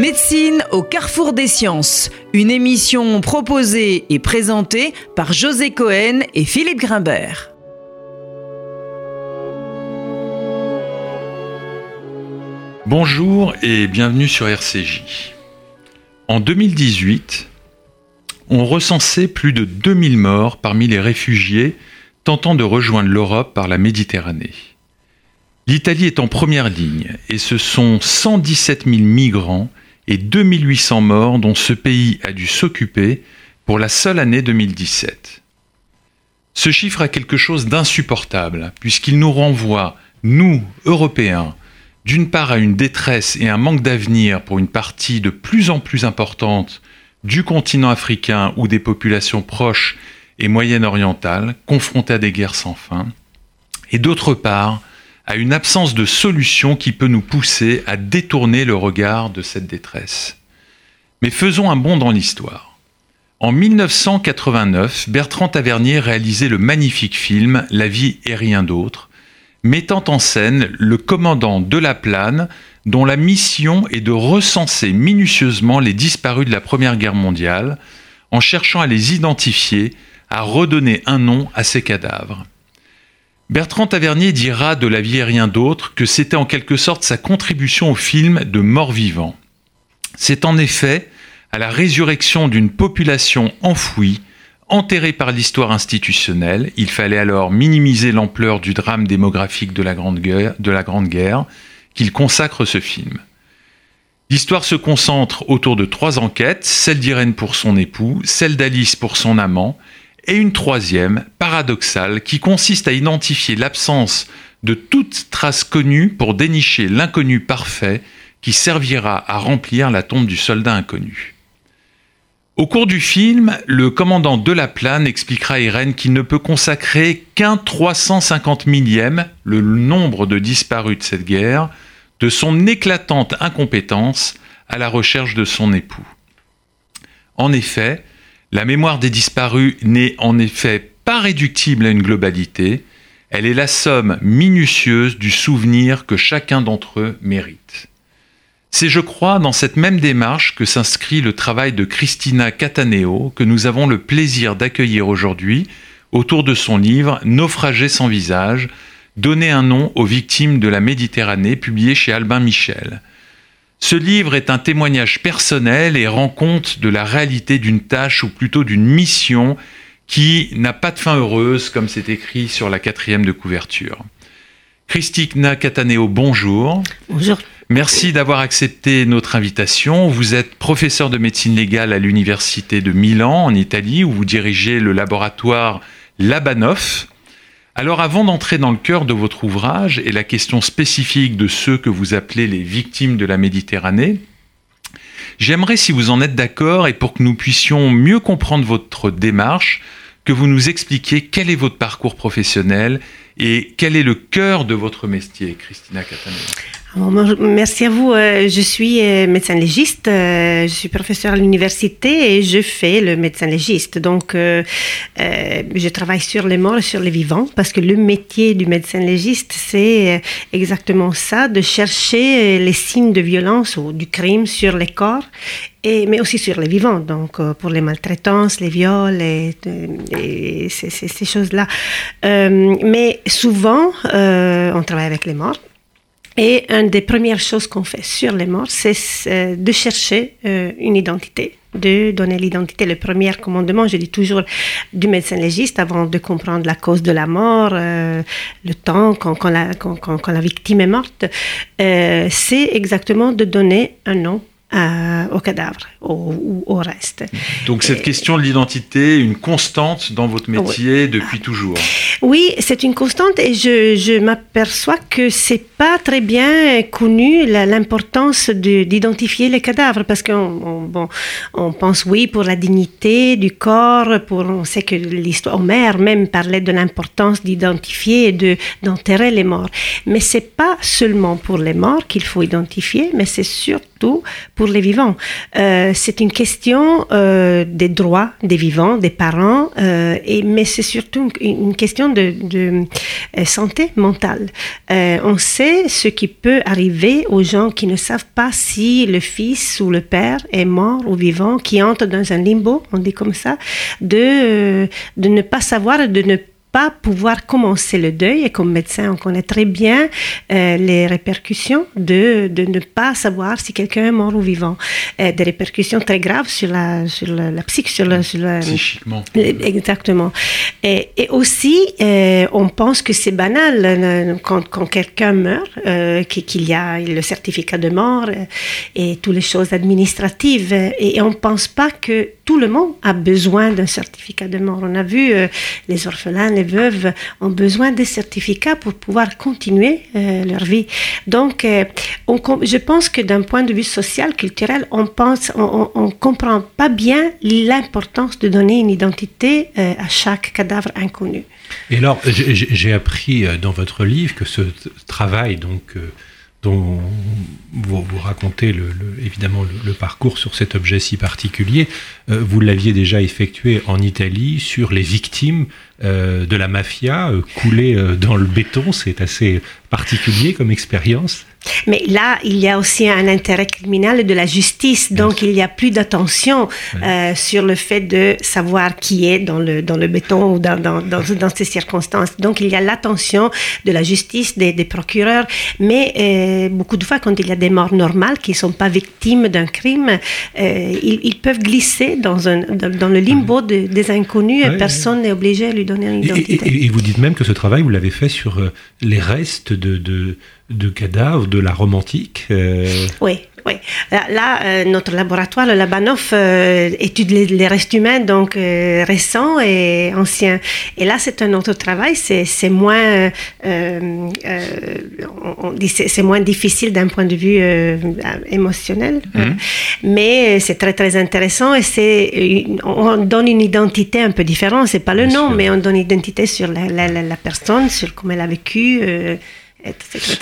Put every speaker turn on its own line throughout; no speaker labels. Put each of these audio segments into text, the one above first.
Médecine au carrefour des sciences, une émission proposée et présentée par José Cohen et Philippe Grimbert.
Bonjour et bienvenue sur RCJ. En 2018, on recensait plus de 2000 morts parmi les réfugiés tentant de rejoindre l'Europe par la Méditerranée. L'Italie est en première ligne et ce sont 117 000 migrants et 2800 morts dont ce pays a dû s'occuper pour la seule année 2017. Ce chiffre a quelque chose d'insupportable, puisqu'il nous renvoie, nous, Européens, d'une part à une détresse et un manque d'avenir pour une partie de plus en plus importante du continent africain ou des populations proches et moyen-orientales confrontées à des guerres sans fin, et d'autre part à une absence de solution qui peut nous pousser à détourner le regard de cette détresse. Mais faisons un bond dans l'histoire. En 1989, Bertrand Tavernier réalisait le magnifique film La vie et rien d'autre, mettant en scène le commandant de la Plane, dont la mission est de recenser minutieusement les disparus de la Première Guerre mondiale, en cherchant à les identifier, à redonner un nom à ces cadavres. Bertrand Tavernier dira de La vie et rien d'autre que c'était en quelque sorte sa contribution au film de Mort-vivant. C'est en effet à la résurrection d'une population enfouie, enterrée par l'histoire institutionnelle, il fallait alors minimiser l'ampleur du drame démographique de la Grande Guerre, qu'il consacre ce film. L'histoire se concentre autour de trois enquêtes, celle d'Irène pour son époux, celle d'Alice pour son amant, et une troisième, paradoxale, qui consiste à identifier l'absence de toute trace connue pour dénicher l'inconnu parfait qui servira à remplir la tombe du soldat inconnu. Au cours du film, le commandant de la Plane expliquera à Irène qu'il ne peut consacrer qu'un 350 millième, le nombre de disparus de cette guerre, de son éclatante incompétence à la recherche de son époux. En effet, la mémoire des disparus n'est en effet pas réductible à une globalité, elle est la somme minutieuse du souvenir que chacun d'entre eux mérite. C'est, je crois, dans cette même démarche que s'inscrit le travail de Christina Cataneo, que nous avons le plaisir d'accueillir aujourd'hui autour de son livre Naufragés sans visage, donner un nom aux victimes de la Méditerranée, publié chez Albin Michel. Ce livre est un témoignage personnel et rend compte de la réalité d'une tâche ou plutôt d'une mission qui n'a pas de fin heureuse, comme c'est écrit sur la quatrième de couverture. Christina Cataneo, bonjour.
Bonjour.
Merci d'avoir accepté notre invitation. Vous êtes professeur de médecine légale à l'Université de Milan, en Italie, où vous dirigez le laboratoire Labanov. Alors avant d'entrer dans le cœur de votre ouvrage et la question spécifique de ceux que vous appelez les victimes de la Méditerranée, j'aimerais, si vous en êtes d'accord, et pour que nous puissions mieux comprendre votre démarche, que vous nous expliquiez quel est votre parcours professionnel et quel est le cœur de votre métier, Christina Catania.
Merci à vous. Euh, je suis euh, médecin légiste. Euh, je suis professeur à l'université et je fais le médecin légiste. Donc, je travaille sur les morts et sur les vivants parce que le métier du médecin légiste, c'est exactement ça, de chercher les signes de violence ou du crime sur les corps et, mais aussi sur les vivants, donc pour les maltraitances, les viols et, ces, ces choses-là. mais souvent, on travaille avec les morts et une des premières choses qu'on fait sur les morts, c'est euh, de chercher euh, une identité, de donner l'identité. Le premier commandement, je dis toujours, du médecin légiste avant de comprendre la cause de la mort, euh, le temps quand, la, victime est morte, c'est exactement de donner un nom au cadavre ou au, reste.
Donc cette question de l'identité, une constante dans votre métier depuis toujours.
Oui, c'est une constante et je, je m'aperçois que c'est pas très bien connu l'importance d'identifier les cadavres parce qu'on bon, on pense oui pour la dignité du corps, pour on sait que l'histoire Homère même parlait de l'importance d'identifier et de d'enterrer les morts. Mais c'est pas seulement pour les morts qu'il faut identifier, mais c'est surtout pour les vivants. Euh, c'est une question euh, des droits des vivants, des parents, euh, et, mais c'est surtout une, question de, santé mentale. On sait ce qui peut arriver aux gens qui ne savent pas si le fils ou le père est mort ou vivant, qui entrent dans un limbo, on dit comme ça, de, de ne pas savoir, de ne pas pouvoir commencer le deuil. Et comme médecin, on connaît très bien euh, les répercussions de, de ne pas savoir si quelqu'un est mort ou vivant. Euh, des répercussions très graves sur la, sur la, la psyche, sur la... Sur la
Psychiquement.
Exactement. Et, et aussi, euh, on pense que c'est banal euh, quand, quand quelqu'un meurt, euh, qu'il y a le certificat de mort euh, et toutes les choses administratives. Et, et on ne pense pas que tout le monde a besoin d'un certificat de mort. On a vu euh, les orphelins, les veuves ont besoin des certificats pour pouvoir continuer euh, leur vie. Donc, euh, je pense que d'un point de vue social, culturel, on pense, on, comprend pas bien l'importance de donner une identité euh, à chaque cadavre inconnu.
Et alors, j'ai appris dans votre livre que ce travail, donc, dont vous, vous racontez le, le, évidemment le, parcours sur cet objet si particulier, euh, vous l'aviez déjà effectué en Italie sur les victimes euh, de la mafia euh, coulées euh, dans le béton. C'est assez particulier comme expérience.
Mais là, il y a aussi un intérêt criminel de la justice, donc il y a plus d'attention euh, sur le fait de savoir qui est dans le, dans le béton ou dans, dans, dans, dans ces circonstances. Donc il y a l'attention de la justice, des, des procureurs, mais euh, beaucoup de fois, quand il y a des morts normales qui ne sont pas victimes d'un crime, euh, ils, ils, peuvent glisser dans, un, dans, le limbo de, des inconnus ouais, et personne n'est obligé à lui donner une identité.
Et, et, et, vous dites même que ce travail, vous l'avez fait sur les restes de, de de cadavres de la Rome antique
euh... Oui, oui. Là, là euh, notre laboratoire, le Labanov, euh, étudie les, les, restes humains, donc récents et anciens. Et là, c'est un autre travail. C'est moins, c'est moins difficile d'un point de vue émotionnel, -hmm. mais c'est très très intéressant et c'est on donne une identité un peu différente. C'est pas le Bien nom, sûr. mais on donne une identité sur la, la, la, la personne, sur comment elle a vécu.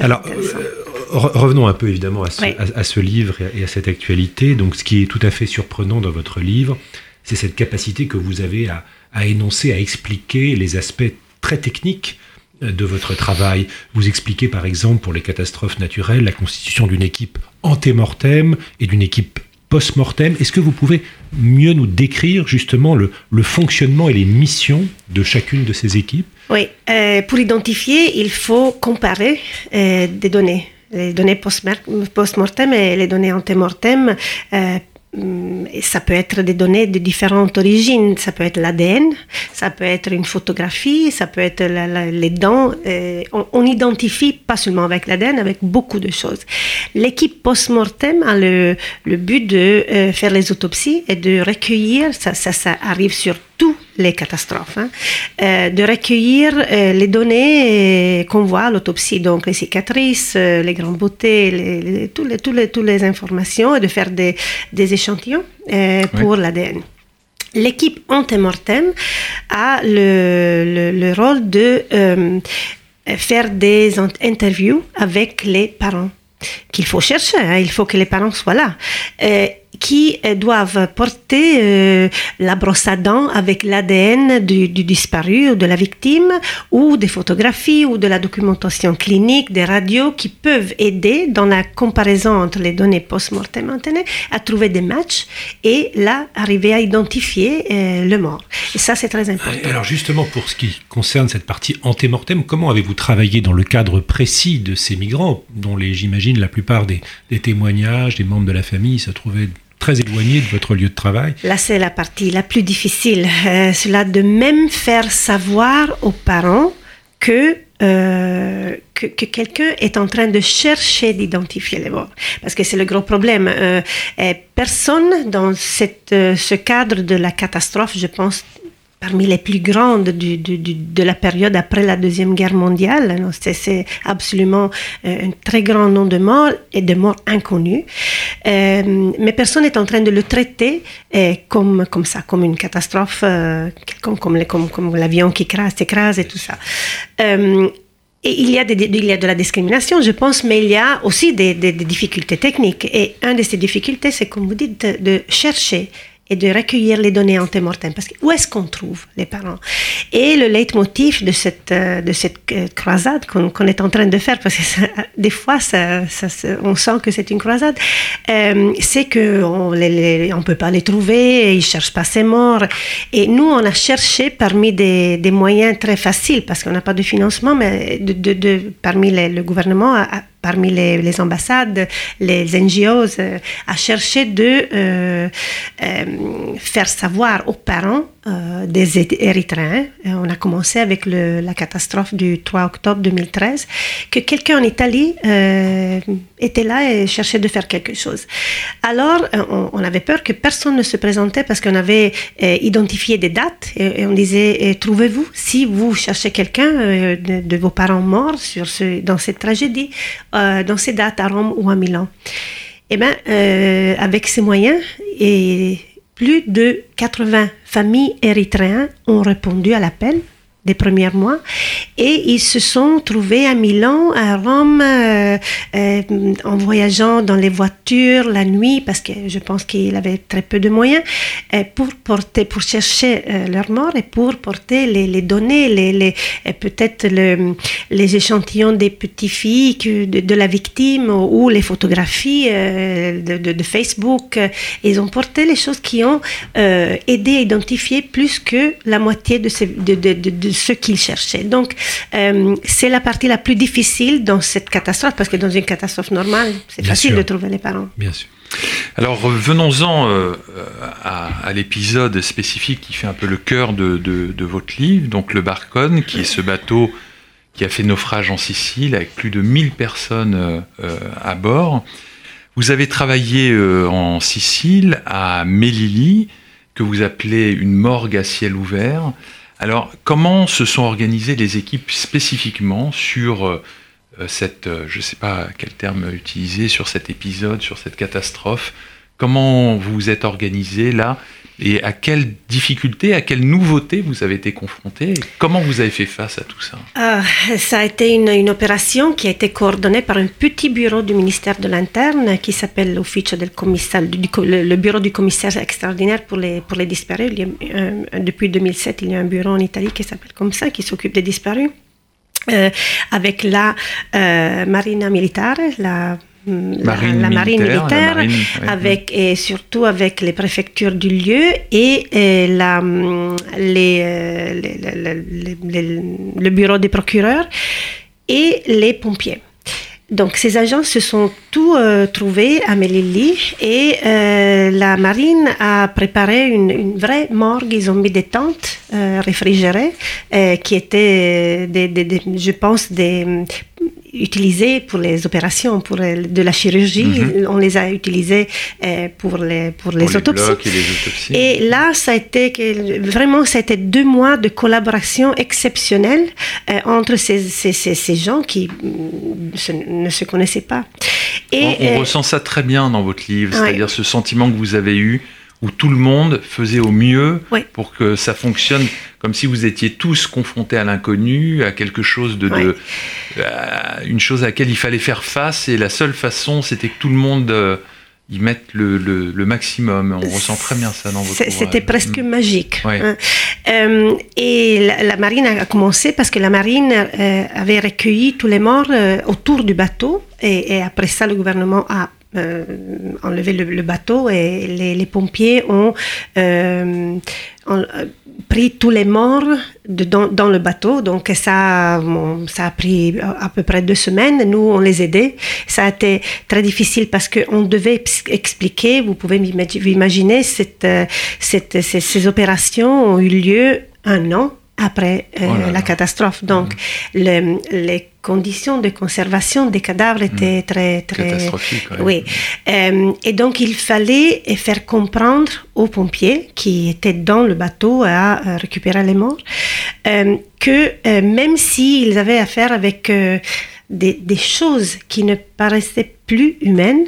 Alors, euh, revenons un peu évidemment à ce, oui. à, à ce, livre et à cette actualité. Donc, ce qui est tout à fait surprenant dans votre livre, c'est cette capacité que vous avez à, à, énoncer, à expliquer les aspects très techniques euh, de votre travail. Vous expliquez par exemple pour les catastrophes naturelles la constitution d'une équipe antémortem et d'une équipe post-mortem. Est-ce que vous pouvez mieux nous décrire justement le, fonctionnement et les missions de chacune de ces équipes?
Oui, euh, pour identifier, il faut comparer euh, des données. Les données post-mortem et les données antémortem euh, ça peut être des données de différentes origines. Ça peut être l'ADN, ça peut être une photographie, ça peut être les dents. Euh, on, on, identifie pas seulement avec l'ADN, avec beaucoup de choses. L'équipe post-mortem a le, le, but de euh, faire les autopsies et de recueillir, ça, ça, ça arrive sur tous les catastrophes, hein, euh, de recueillir euh, les données qu'on voit à l'autopsie, donc les cicatrices, euh, les grandes beautés, les, les, toutes les, informations et de faire des, des échantillons pour oui. l'ADN. L'équipe antemortem a le, le, le, rôle de faire des interviews avec les parents qu'il faut chercher, hein, il faut que les parents soient là. Euh, qui doivent porter euh, la brosse à dents avec l'ADN du, du, disparu ou de la victime, ou des photographies ou de la documentation clinique, des radios qui peuvent aider dans la comparaison entre les données post-mortem à trouver des matchs et là arriver à identifier euh, le mort. Et ça, c'est très important.
Alors justement, pour ce qui concerne cette partie antémortem, comment avez-vous travaillé dans le cadre précis de ces migrants, dont j'imagine la plupart des, des témoignages des membres de la famille se trouvaient très éloigné de votre lieu de travail.
Là, c'est la partie la plus difficile. Euh, cela de même faire savoir aux parents que euh, que, que quelqu'un est en train de chercher d'identifier les morts. Parce que c'est le gros problème. Euh, personne dans cette, euh, ce cadre de la catastrophe, je pense, parmi les plus grandes de la période après la Deuxième Guerre mondiale. C'est absolument euh, un très grand nombre de morts et de morts inconnus. Euh, mais personne n'est en train de le traiter euh, comme, ça, comme une catastrophe, comme, l'avion qui s'écrase et tout ça. Et il y, a de la discrimination, je pense, mais il y a aussi des, difficultés techniques. Et une de ces difficultés, c'est, comme vous dites, de chercher et de recueillir les données antémortem. Parce que où est-ce qu'on trouve les parents? Et le leitmotiv de cette, euh, de cette euh, croisade qu'on est en train de faire, parce que des fois, on sent que c'est une croisade, euh, c'est qu'on ne peut pas les trouver, ils cherchent pas ces morts. Et nous, on a cherché parmi des, des moyens très faciles, parce qu'on n'a pas de financement, mais de, de, parmi le gouvernement, parmi les, les, ambassades, les NGOs, euh, à chercher de euh, euh, faire savoir aux parents euh, des Érythréens. Euh, on a commencé avec la catastrophe du 3 octobre 2013, que quelqu'un en Italie euh, était là et cherchait de faire quelque chose. Alors, on, avait peur que personne ne se présentait parce qu'on avait identifié des dates et, on disait, trouvez-vous, si vous cherchez quelqu'un de, vos parents morts dans cette tragédie, dans ces dates à Rome ou à Milan. Eh bien, avec ces moyens, et plus de 80 familles érythréennes ont répondu à l'appel des premiers mois. Et ils se sont trouvés à Milan, à Rome, euh, euh, en voyageant dans les voitures la nuit, parce que je pense qu'il avait très peu de moyens, euh, pour porter, pour chercher leur mort et pour porter les, données, les, peut-être le, les échantillons des petites filles de, la victime ou les photographies de, Facebook. Ils ont porté les choses qui ont aidé à identifier plus que la moitié de, ces, de ce qu'ils cherchaient. Donc, euh, c'est la partie la plus difficile dans cette catastrophe, parce que dans une catastrophe normale, c'est facile
sûr.
de trouver les parents.
Bien sûr. Alors venons-en euh, à, à l'épisode spécifique qui fait un peu le cœur de, de, de, votre livre, donc le Barcon, qui est ce bateau qui a fait naufrage en Sicile avec plus de 1000 personnes euh, à bord. Vous avez travaillé euh, en Sicile, à Melilli, que vous appelez une morgue à ciel ouvert. Alors, comment se sont organisées les équipes spécifiquement sur euh, cette, euh, je ne sais pas quel terme utiliser, sur cet épisode, sur cette catastrophe? Comment vous vous êtes organisé là? Et à quelles difficultés, à quelles nouveautés vous avez été confronté Comment vous avez fait face à tout ça?
Euh, Ça a été une, opération qui a été coordonnée par un petit bureau du ministère de l'Interne qui s'appelle l'Officio del Commissaire, le, bureau du commissaire extraordinaire pour les, disparus. Euh, depuis 2007, il y a un bureau en Italie qui s'appelle comme ça, qui s'occupe des disparus. Euh, avec la euh, Marina Militare, la
marine
la, la, marine militaire,
marine,
avec, et surtout avec les préfectures du lieu et, et la, les, les, les, le bureau des procureurs et les pompiers. Donc ces agents se sont tous euh, trouvés à Melilli et euh, la marine a préparé une, une, vraie morgue. Ils ont mis des tentes euh, réfrigérées qui étaient, des, des, des, je pense, des utilisées pour les opérations, pour de la chirurgie. Mm -hmm. On les a utilisées euh, pour les, pour les,
pour
autopsies.
Les et, les autopsies.
et là, ça a été vraiment, ça a été deux mois de collaboration exceptionnelle euh, entre ces, ces, ces, ces, gens qui se, ne se connaissaient pas.
Et, on, on euh, ressent ça très bien dans votre livre, c'est-à-dire ce sentiment que vous avez eu où tout le monde faisait au mieux pour que ça fonctionne comme si vous étiez tous confrontés à l'inconnu, à quelque chose de, à une chose à laquelle il fallait faire face et la seule façon c'était que tout le monde euh, y mette le, le, le, maximum. On ressent très bien ça dans votre
C'était presque mmh. magique. Hein. Euh, et la, la, marine a commencé parce que la marine euh, avait recueilli tous les morts autour du bateau et, et, après ça le gouvernement a euh, enlevé le, bateau et les, pompiers ont, euh, ont, pris tous les morts dans, le bateau. Donc ça, ça a pris à peu près deux semaines. Nous, on les aidait. Ça a été très difficile parce qu'on devait expliquer, vous pouvez imaginer, ces, ces opérations ont eu lieu un an après euh, oh là la catastrophe. Donc, mmh. le, les conditions de conservation des cadavres étaient mmh. très, très...
Catastrophiques, ouais.
Oui. Euh, et donc, il fallait faire comprendre aux pompiers qui étaient dans le bateau à, à récupérer les morts euh, que même s'ils avaient affaire avec des, choses qui ne paraissaient plus humaines,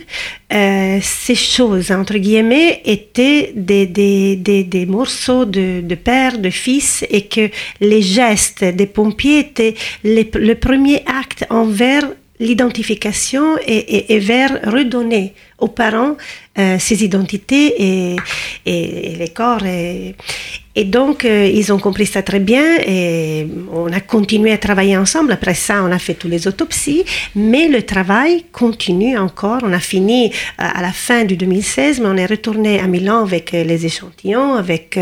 euh, ces choses, entre guillemets, étaient des, des, des, morceaux de, de, père, de fils, et que les gestes des pompiers étaient le premier acte envers l'identification et, vers redonner aux parents euh, ces identités et, et, les corps. Et donc, euh, ils ont compris ça très bien et on a continué à travailler ensemble. Après ça, on a fait toutes les autopsies, mais le travail continue encore. On a fini euh, à la fin du 2016, mais on est retourné à Milan avec euh, les échantillons, avec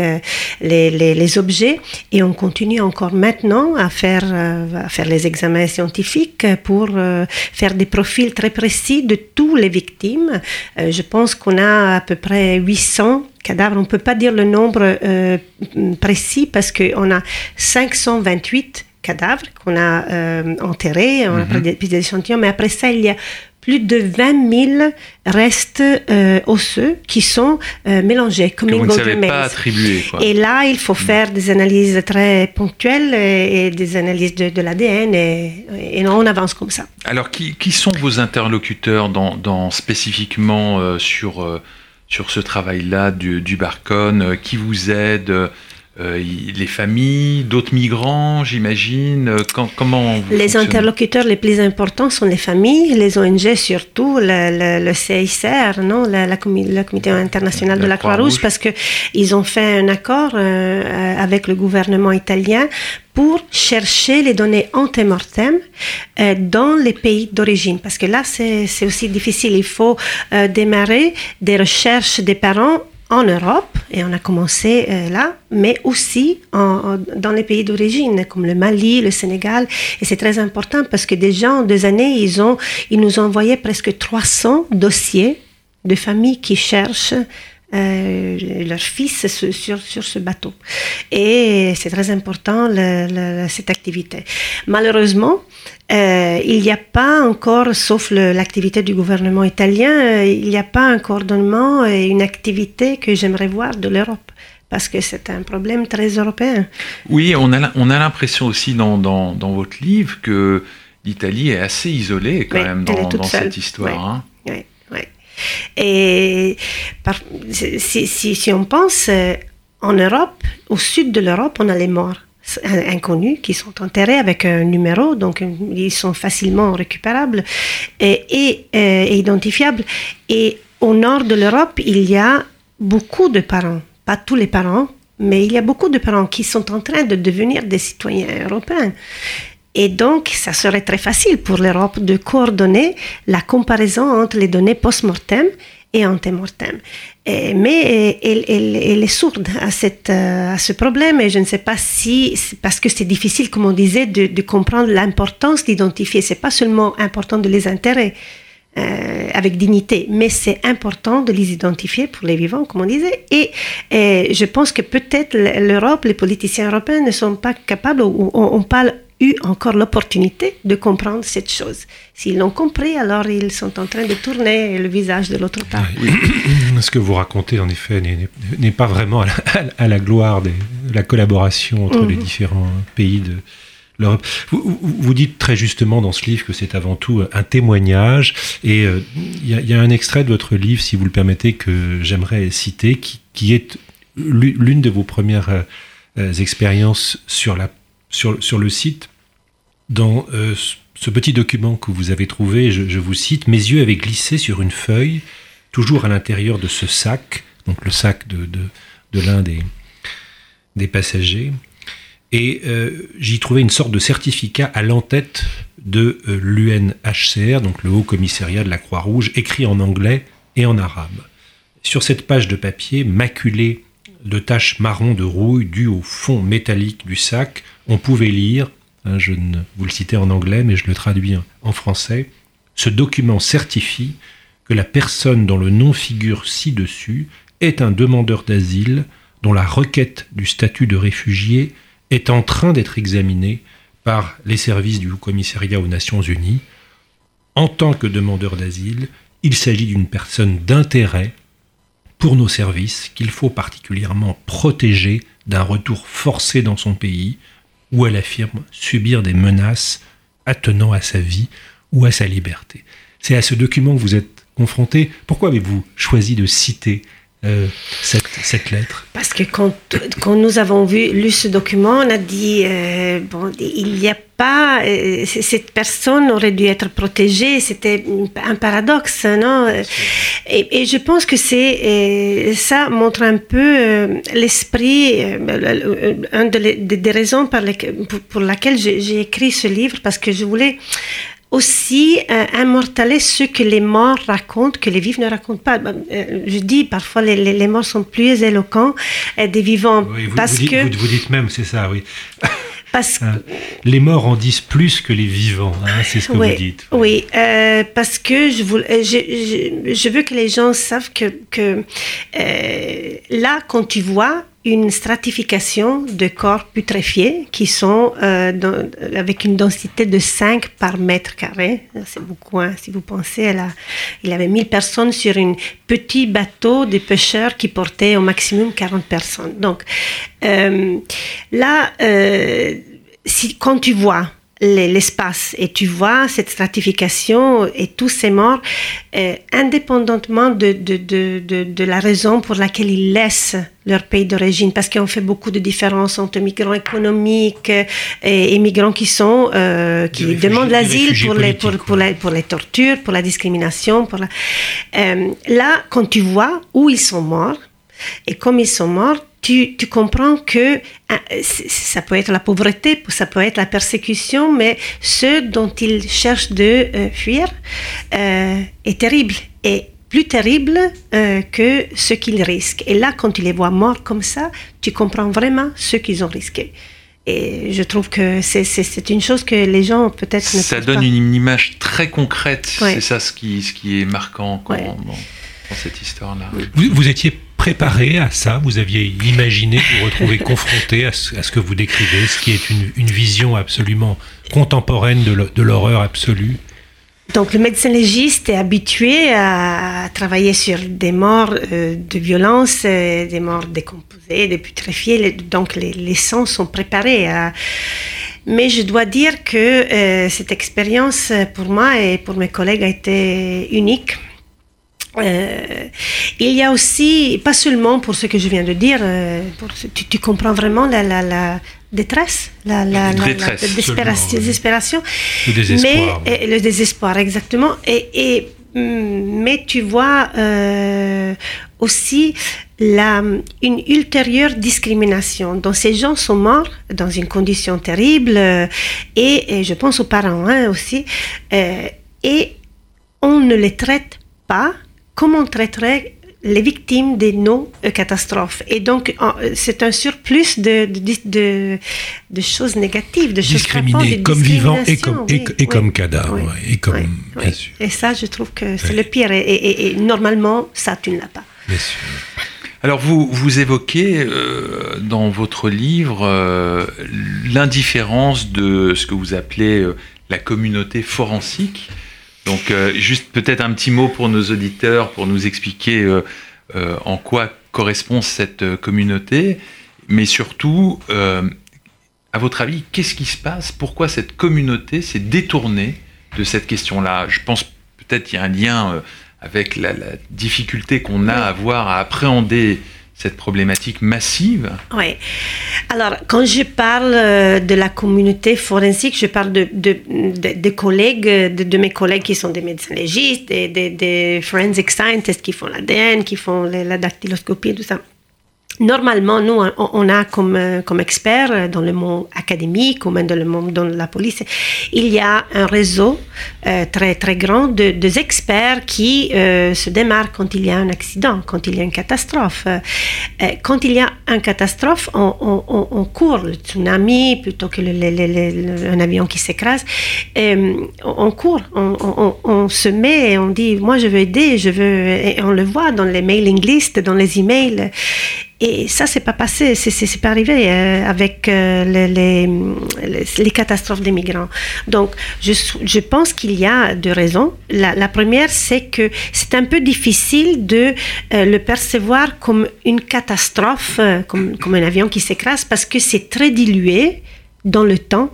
les, objets et on continue encore maintenant à faire, à faire les examens scientifiques pour faire des profils très précis de toutes les victimes. Je pense qu'on a à peu près 800 cadavres. On ne peut pas dire le nombre euh, précis parce qu'on a 528 cadavres qu'on a euh, enterrés, on a pris des, des échantillons, mais après ça, il y a plus de 20 000 restes euh, osseux qui sont mélangés
comme que vous ne savez pas attribuer.
Et là, il faut faire des analyses très ponctuelles et, des analyses de, l'ADN et, et, on avance comme ça.
Alors, qui, qui sont vos interlocuteurs dans, dans spécifiquement sur sur ce travail-là du, du Barcon euh, Qui vous aide euh, les familles, d'autres migrants, j'imagine euh, Comment
Les interlocuteurs les plus importants sont les familles, les ONG surtout, le, le, CICR, non, la, la, Comité international de la Croix-Rouge, parce que ils ont fait un accord avec le gouvernement italien pour chercher les données antemortem euh, dans les pays d'origine. Parce que là, c'est aussi difficile. Il faut euh, démarrer des recherches des parents en Europe, et on a commencé euh, là, mais aussi dans les pays d'origine, comme le Mali, le Sénégal. Et c'est très important parce que déjà en deux années, ils, ont, ils nous ont envoyé presque 300 dossiers de familles qui cherchent euh, leur fils sur, sur ce bateau. Et c'est très important cette activité. Malheureusement, euh, il n'y a pas encore, sauf l'activité du gouvernement italien, euh, il n'y a pas un coordonnement et une activité que j'aimerais voir de l'Europe parce que c'est un problème très européen.
Oui, on a, on a l'impression aussi dans, dans, dans, votre livre que l'Italie est assez isolée quand même dans, dans cette histoire. Hein.
Oui, Et si, on pense euh, en Europe, au sud de l'Europe, on a les morts inconnus qui sont enterrés avec un numéro, donc ils sont facilement récupérables euh, et, identifiables. Et au nord de l'Europe, il y a beaucoup de parents, pas tous les parents, mais il y a beaucoup de parents qui sont en train de devenir des citoyens européens. Et donc, ça serait très facile pour l'Europe de coordonner la comparaison entre les données post-mortem et ante-mortem. Mais elle, est sourde à, cette, à ce problème et je ne sais pas si, parce que c'est difficile, comme on disait, de, comprendre l'importance d'identifier. C'est pas seulement important de les enterrer. Euh, avec dignité, mais c'est important de les identifier pour les vivants, comme on disait. Et, je pense que peut-être l'Europe, les politiciens européens ne sont pas capables, ou on parle eu encore l'opportunité de comprendre cette chose. S'ils l'ont compris, alors ils sont en train de tourner le visage de l'autre part. Oui.
Ce que vous racontez, en effet, n'est pas vraiment à la, gloire de la collaboration entre les mhm. différents pays de l'Europe. Vous, dites très justement dans ce livre que c'est avant tout un témoignage, et euh, il y, a un extrait de votre livre, si vous le permettez, que j'aimerais citer, qui, est l'une de vos premières euh, expériences sur la sur, le site, dans euh, ce petit document que vous avez trouvé, je, vous cite, Mes yeux avaient glissé sur une feuille, toujours à l'intérieur de ce sac, donc le sac de, l'un des, des passagers, et euh, j'y trouvais une sorte de certificat à l'entête de euh, l'UNHCR, donc le Haut Commissariat de la Croix-Rouge, écrit en anglais et en arabe. Sur cette page de papier, maculée de taches marron de rouille dues au fond métallique du sac, on pouvait lire, hein, je ne vous le citais en anglais, mais je le traduis en français, ce document certifie que la personne dont le nom figure ci-dessus est un demandeur d'asile dont la requête du statut de réfugié est en train d'être examinée par les services du Haut-Commissariat aux Nations Unies. En tant que demandeur d'asile, il s'agit d'une personne d'intérêt pour nos services qu'il faut particulièrement protéger d'un retour forcé dans son pays où elle affirme subir des menaces attenant à sa vie ou à sa liberté. C'est à ce document que vous êtes confronté. Pourquoi avez-vous choisi de citer euh, cette, lettre.
Parce que quand, quand, nous avons vu, lu ce document, on a dit, euh, bon, il n'y a pas, euh, cette personne aurait dû être protégée, c'était un paradoxe, non? Et, je pense que c'est, ça montre un peu l'esprit, une des raisons par pour, pour laquelle j'ai écrit ce livre, parce que je voulais aussi euh, immortaler ce que les morts racontent, que les vifs ne racontent pas. Bah, euh, je dis parfois les, les, morts sont plus éloquents euh, des vivants.
vous,
parce
dites,
que...
vous, dites même, c'est ça, oui. Parce hein, les morts en disent plus que les vivants, hein, c'est ce que
vous
dites.
Oui, parce que je, je, je, veux que les gens savent que, que là, quand tu vois une stratification de corps putréfiés qui sont euh, avec une densité de 5 par mètre carré. C'est beaucoup. Hein. Si vous pensez, elle a, il y avait 1000 personnes sur un petit bateau de pêcheurs qui portait au maximum 40 personnes. Donc euh, là, euh, si, quand tu vois l'espace. Et tu vois cette stratification et tous ces morts, euh, indépendamment de, de, de, de, la raison pour laquelle ils laissent leur pays d'origine, parce qu'on fait beaucoup de différences entre migrants économiques et, migrants qui sont euh, qui demandent l'asile pour les pour, pour, pour, les tortures, pour la discrimination, pour la... Euh, là, quand tu vois où ils sont morts et comme ils sont morts, tu, tu, comprends que ah, ça peut être la pauvreté, ça peut être la persécution, mais ce dont ils cherchent de euh, fuir euh, est terrible et plus terrible euh, que ce qu'ils risquent. Et là, quand tu les vois morts comme ça, tu comprends vraiment ce qu'ils ont risqué. Et je trouve que c'est une chose que les gens peut-être ne
Ça donne une image très concrète. C'est ça ce qui, ce qui est marquant dans, cette histoire-là.
Vous, vous étiez préparé à ça Vous aviez imaginé vous retrouver confronté à ce, que vous décrivez, ce qui est une, vision absolument contemporaine de l'horreur absolue
donc le médecin légiste est habitué à travailler sur des morts euh, de violence, euh, des morts décomposées, des putréfiés. Donc les, les sangs sont préparés. À... Mais je dois dire que euh, cette expérience pour moi et pour mes collègues a été unique euh, il y a aussi, pas seulement pour ce que je viens de dire, euh, pour, tu, tu, comprends vraiment la, la, la détresse, la, la,
détresse,
la désespération,
le désespoir,
mais, le désespoir exactement. Et, et mm, mais tu vois euh, aussi la, une ultérieure discrimination. dont ces gens sont morts dans une condition terrible euh, et, je pense aux parents hein, aussi. Euh, et on ne les traite pas comment on traiterait les victimes des non-catastrophes. Et donc, c'est un surplus de, de, de, choses négatives, de choses
Discriminées comme vivants et comme, et, comme cadavres. et, comme, bien sûr.
et ça, je trouve que c'est le pire. Et, normalement, ça, tu ne l'as pas.
Bien sûr.
Alors vous, vous évoquez euh, dans votre livre euh, l'indifférence de ce que vous appelez euh, la communauté forensique donc euh, juste peut-être un petit mot pour nos auditeurs pour nous expliquer euh, euh, en quoi correspond cette communauté, mais surtout, à votre avis, qu'est-ce qui se passe? Pourquoi cette communauté s'est détournée de cette question-là? Je pense peut-être qu'il y a un lien avec la, la difficulté qu'on a à avoir à appréhender cette problématique massive
Oui. Alors, quand je parle euh, de la communauté forensique, je parle de, de, collègues, de, mes collègues qui sont des médecins légistes, des, forensic scientists qui font l'ADN, qui font la dactyloscopie, tout ça. Normalement, nous, on a comme, euh, comme experts dans le monde académique ou même dans le monde dans la police, il y a un réseau euh, très très grand de, de experts qui euh, se démarrent quand il y a un accident, quand il y a une catastrophe. quand il y a une catastrophe, on, on, on court le tsunami plutôt que le, un avion qui s'écrase. on court, on, se met et on dit, moi je veux aider, je veux, et on le voit dans les mailing lists, dans les emails. Et ça, c'est pas passé, c'est pas arrivé euh, avec euh, les, les, catastrophes des migrants. Donc, je, je pense qu'il y a deux raisons. La, la première, c'est que c'est un peu difficile de euh, le percevoir comme une catastrophe, comme, comme un avion qui s'écrase, parce que c'est très dilué dans le temps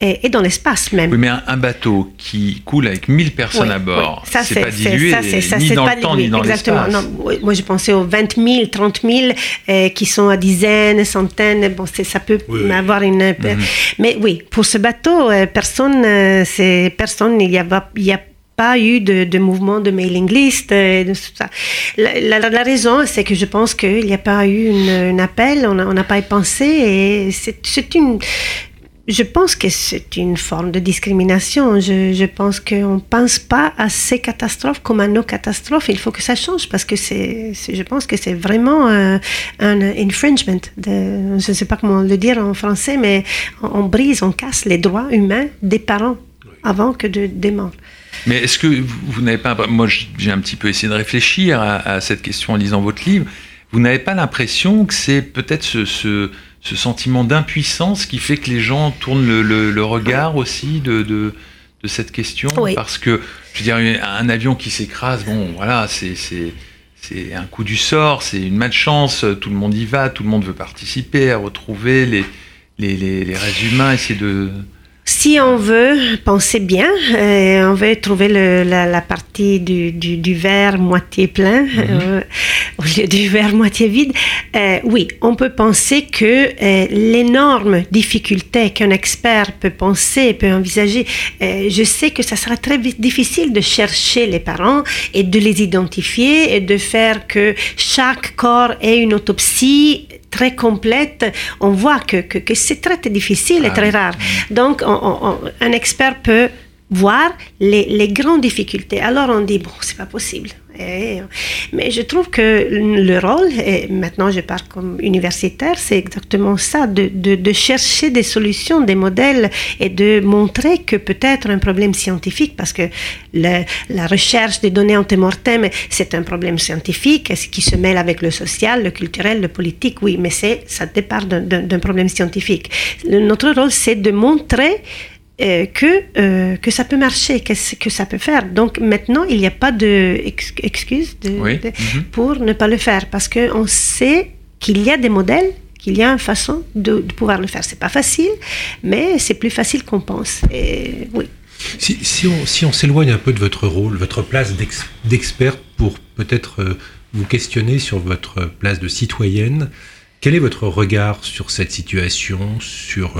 et, dans l'espace même.
Oui, mais un, bateau qui coule avec 1000 personnes à bord, c'est pas dilué ça, ça, ni dans le temps ni dans l'espace.
moi, je pensais aux 20 000, 30 000 qui sont à dizaines, centaines. Bon, ça peut avoir une. Mhm. Mais oui, pour ce bateau, euh, personne, euh, c'est personne, il y a, il y a pas eu de, mouvement de mailing list. Euh, de ça. La, la, raison, c'est que je pense qu'il n'y a pas eu un appel, on n'a pas pensé, et c'est une je pense que c'est une forme de discrimination. Je, je pense qu'on ne pense pas à ces catastrophes comme à nos catastrophes. Il faut que ça change parce que c'est, je pense que c'est vraiment un, un infringement. De, je ne sais pas comment le dire en français, mais on, brise, on casse les droits humains des parents avant que de, des morts.
Mais est-ce que vous, n'avez pas... Moi, j'ai un petit peu essayé de réfléchir à, à, cette question en lisant votre livre. Vous n'avez pas l'impression que c'est peut-être ce, ce ce sentiment d'impuissance qui fait que les gens tournent le, regard aussi de, de, cette question Parce que, je veux dire, un avion qui s'écrase, bon, voilà, c'est c'est un coup du sort, c'est une malchance, tout le monde y va, tout le monde veut participer, à retrouver les, les, les, les restes humains, essayer de,
si on veut penser bien, euh, on veut trouver la, partie du, du, verre moitié plein mhm. euh, au lieu du verre moitié vide, euh, oui, on peut penser que l'énorme difficulté qu'un expert peut penser, peut envisager, je sais que ça sera très difficile de chercher les parents et de les identifier et de faire que chaque corps ait une autopsie très complète, on voit que, que, c'est très, difficile et très rare. Donc, un expert peut voir les, les, grandes difficultés. Alors on dit, bon, c'est pas possible. Eh, mais je trouve que le rôle, et maintenant je parle comme universitaire, c'est exactement ça, de, de, chercher des solutions, des modèles et de montrer que peut-être un problème scientifique, parce que la recherche des données antémortem, c'est un problème scientifique qui se mêle avec le social, le culturel, le politique, oui, mais ça départ d'un problème scientifique. Notre rôle, c'est de montrer euh, que, euh, que ça peut marcher, que, que ça peut faire. Donc maintenant, il n'y a pas d'excuse de, mhm. pour ne pas le faire parce qu'on sait qu'il y a des modèles, qu'il y a une façon de, pouvoir le faire. C'est pas facile, mais c'est plus facile qu'on pense. Et, oui.
Si, si, on, si on s'éloigne un peu de votre rôle, votre place d'expert pour peut-être euh, vous questionner sur votre place de citoyenne, quel est votre regard sur cette situation, sur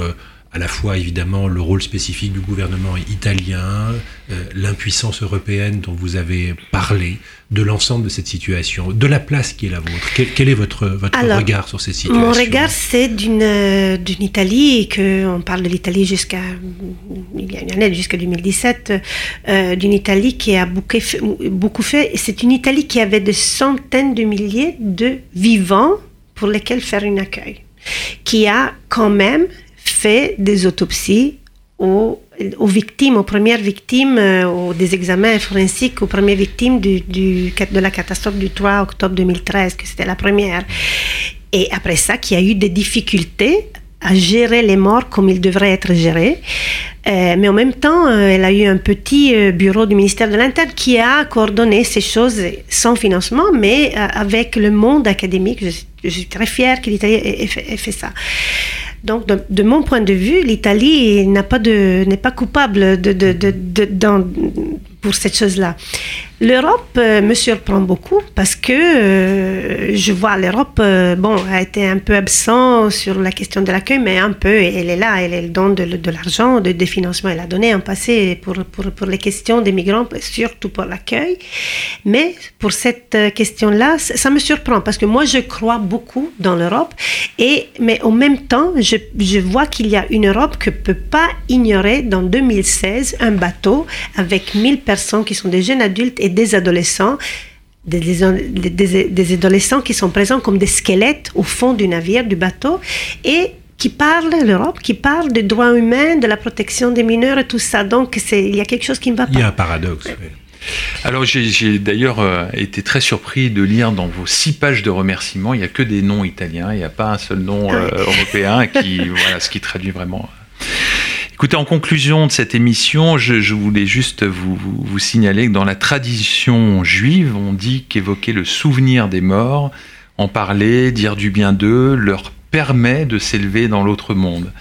à la fois évidemment le rôle spécifique du gouvernement italien, euh, l'impuissance européenne dont vous avez parlé, de l'ensemble de cette situation, de la place qui est la vôtre. Quel, est votre, votre regard sur cette situation
Mon regard, c'est d'une euh, d'une Italie, que on parle de l'Italie jusqu'à il y a une année, jusqu'à 2017, euh, d'une Italie qui a beaucoup fait. Beaucoup fait c'est une Italie qui avait des centaines de milliers de vivants pour lesquels faire un accueil, qui a quand même fait des autopsies aux, victimes, aux premières victimes, euh, aux, des examens forensiques aux premières victimes de la catastrophe du 3 octobre 2013, que c'était la première. Et après ça, qu'il y a eu des difficultés à gérer les morts comme ils devraient être gérés. Euh, mais en même temps, euh, elle a eu un petit bureau du ministère de l'Intérieur qui a coordonné ces choses sans financement, mais avec le monde académique. Je, suis très fière l'Italie ait, fait ça. Donc, de, mon point de vue, l'Italie n'est pas, coupable de, pour cette chose-là. L'Europe euh, me surprend beaucoup parce que euh, je vois l'Europe, euh, bon, a été un peu absent sur la question de l'accueil, mais un peu, elle est là, elle, elle donne de, de l'argent, de, des financements, elle a donné en passé pour, pour, pour les questions des migrants, surtout pour l'accueil. Mais pour cette question-là, ça, me surprend parce que moi, je crois beaucoup dans l'Europe, et, mais en même temps, je, je vois qu'il y a une Europe que peut pas ignorer dans 2016 un bateau avec 1000 personnes qui sont des jeunes adultes et des adolescents, des, des, adolescents qui sont présents comme des squelettes au fond du navire, du bateau, et qui parlent, l'Europe, qui parle des droits humains, de la protection des mineurs et tout ça. Donc, il y a quelque chose qui ne va pas.
Il y a un paradoxe.
Alors j'ai d'ailleurs euh, été très surpris de lire dans vos six pages de remerciements, il n'y a que des noms italiens, il n'y a pas un seul nom euh, européen, qui, voilà, ce qui traduit vraiment Écoutez, en conclusion de cette émission, je, voulais juste vous, vous, signaler que dans la tradition juive, on dit qu'évoquer le souvenir des morts, en parler, dire du bien d'eux, leur permet de s'élever dans l'autre monde.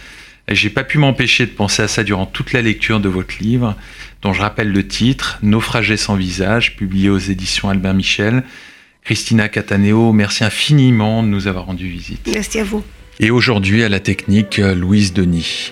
J'ai pas pu m'empêcher de penser à ça durant toute la lecture de votre livre, dont je rappelle le titre, Naufragé sans visage, publié aux éditions Albin Michel. Christina Cataneo, merci infiniment de nous avoir rendu visite.
Merci à vous.
Et aujourd'hui à la technique, Louise Denis.